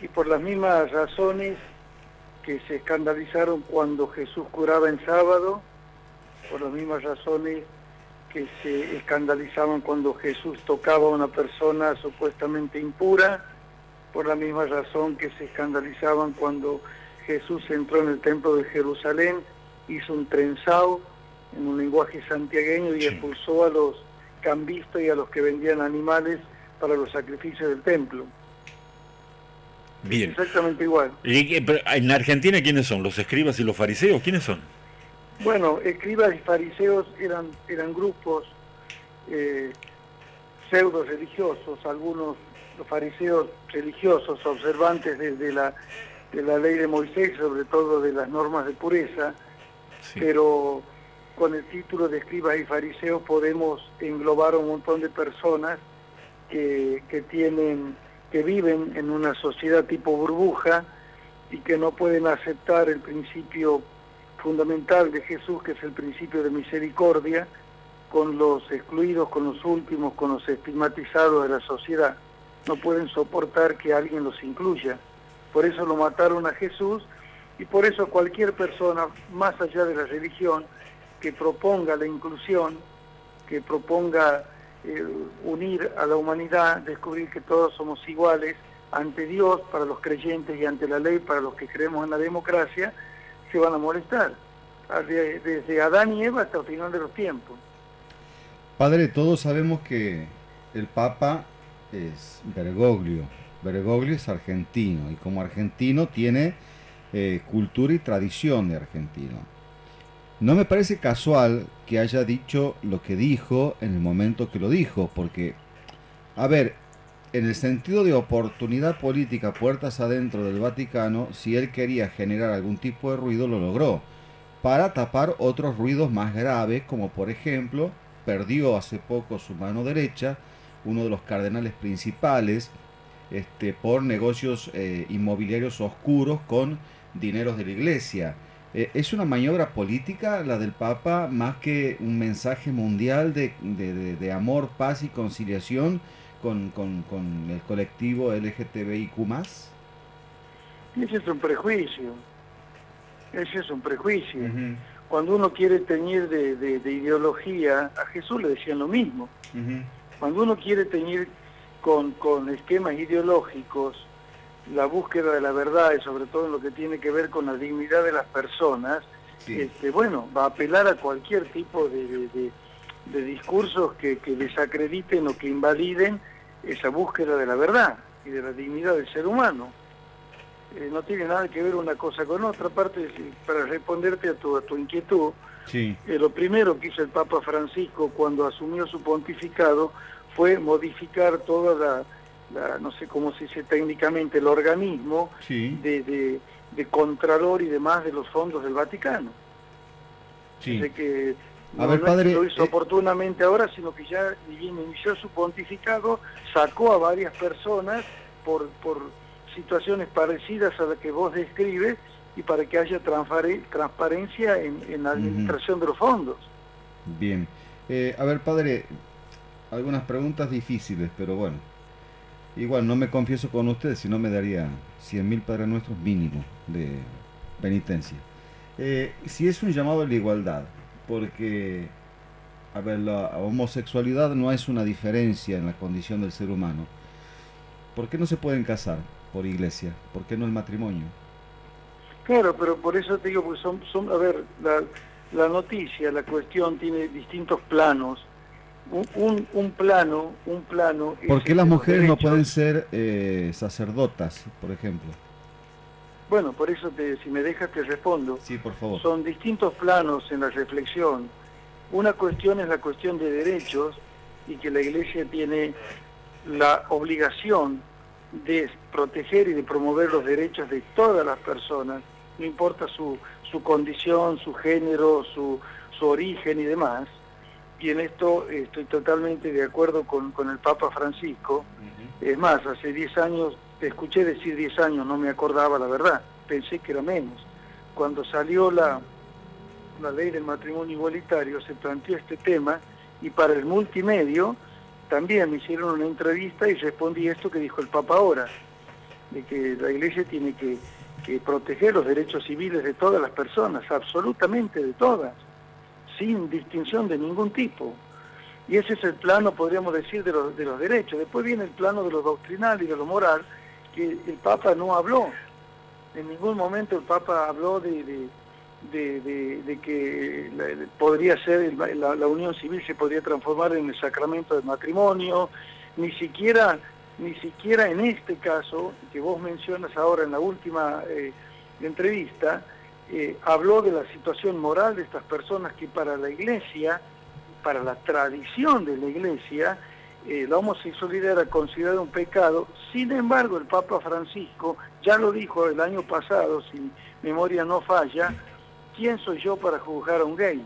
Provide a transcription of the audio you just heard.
y por las mismas razones que se escandalizaron cuando Jesús curaba en sábado, por las mismas razones que se escandalizaban cuando Jesús tocaba a una persona supuestamente impura, por la misma razón que se escandalizaban cuando Jesús entró en el templo de Jerusalén, hizo un trenzado en un lenguaje santiagueño y expulsó a los cambistas y a los que vendían animales para los sacrificios del templo. Bien. Exactamente igual. ¿Y, en Argentina quiénes son? ¿Los escribas y los fariseos? ¿Quiénes son? Bueno, escribas y fariseos eran, eran grupos eh, pseudo religiosos, algunos los fariseos religiosos, observantes de, la, de la ley de Moisés, sobre todo de las normas de pureza, pero con el título de escribas y fariseos podemos englobar a un montón de personas que, que tienen que viven en una sociedad tipo burbuja y que no pueden aceptar el principio fundamental de Jesús, que es el principio de misericordia, con los excluidos, con los últimos, con los estigmatizados de la sociedad. No pueden soportar que alguien los incluya. Por eso lo mataron a Jesús y por eso cualquier persona, más allá de la religión, que proponga la inclusión, que proponga unir a la humanidad, descubrir que todos somos iguales ante Dios para los creyentes y ante la ley para los que creemos en la democracia, se van a molestar, desde Adán y Eva hasta el final de los tiempos. Padre, todos sabemos que el Papa es Bergoglio. Bergoglio es argentino y como argentino tiene eh, cultura y tradición de argentino. No me parece casual que haya dicho lo que dijo en el momento que lo dijo, porque, a ver, en el sentido de oportunidad política puertas adentro del Vaticano, si él quería generar algún tipo de ruido, lo logró, para tapar otros ruidos más graves, como por ejemplo, perdió hace poco su mano derecha, uno de los cardenales principales, este, por negocios eh, inmobiliarios oscuros con dineros de la iglesia. Eh, ¿Es una maniobra política la del Papa más que un mensaje mundial de, de, amor, paz y conciliación con, con, con, el colectivo LGTBIQ? Ese es un prejuicio. Ese es un prejuicio. Cuando uno quiere teñir de, ideología, a Jesús le decían lo mismo. Cuando uno quiere teñir con, con esquemas ideológicos, la búsqueda de la verdad y sobre todo en lo que tiene que ver con la dignidad de las personas, este, bueno, va a apelar a cualquier tipo de, discursos que, desacrediten o que invaliden esa búsqueda de la verdad y de la dignidad del ser humano. Eh, no tiene nada que ver una cosa con otra. Aparte, para responderte a tu, a tu inquietud, eh, lo primero que hizo el Papa Francisco cuando asumió su pontificado fue modificar toda la no sé cómo se dice técnicamente, el organismo de, de, contralor y demás de los fondos del Vaticano. Sí. que no, lo hizo oportunamente ahora, sino que ya bien inició su pontificado, sacó a varias personas por, por situaciones parecidas a las que vos describes y para que haya transparencia en, la administración de los fondos. Bien. Eh, a ver, padre, algunas preguntas difíciles, pero bueno. Igual no me confieso con ustedes, si no me daría 100 mil Padres Nuestros mínimo de penitencia. Eh, si es un llamado a la igualdad, porque, a ver, la homosexualidad no es una diferencia en la condición del ser humano. ¿Por qué no se pueden casar por iglesia? ¿Por qué no el matrimonio? Claro, pero por eso te digo, porque son, son a ver, la, la noticia, la cuestión tiene distintos planos un, plano, un plano... ¿Por qué las mujeres no pueden ser eh, sacerdotas, por ejemplo? Bueno, por eso te, si me dejas te respondo. Sí, por favor. Son distintos planos en la reflexión. Una cuestión es la cuestión de derechos y que la Iglesia tiene la obligación de proteger y de promover los derechos de todas las personas, no importa su, su condición, su género, su, su origen y demás y en esto estoy totalmente de acuerdo con, el Papa Francisco. Es más, hace 10 años, te escuché decir 10 años, no me acordaba la verdad, pensé que era menos. Cuando salió la, la ley del matrimonio igualitario se planteó este tema y para el multimedio también me hicieron una entrevista y respondí esto que dijo el Papa ahora. de que la Iglesia tiene que, proteger los derechos civiles de todas las personas, absolutamente de todas, sin distinción de ningún tipo. Y ese es el plano, podríamos decir, de los, de los derechos. Después viene el plano de lo doctrinal y de lo moral, que el Papa no habló. En ningún momento el Papa habló de, de, que podría ser la, la, unión civil se podría transformar en el sacramento del matrimonio, ni siquiera ni siquiera en este caso, que vos mencionas ahora en la última eh, entrevista, eh, habló de la situación moral de estas personas que para la iglesia, para la tradición de la iglesia, eh, la homosexualidad era considerada un pecado. Sin embargo, el Papa Francisco ya lo dijo el año pasado, si memoria no falla, ¿quién soy yo para juzgar a un gay?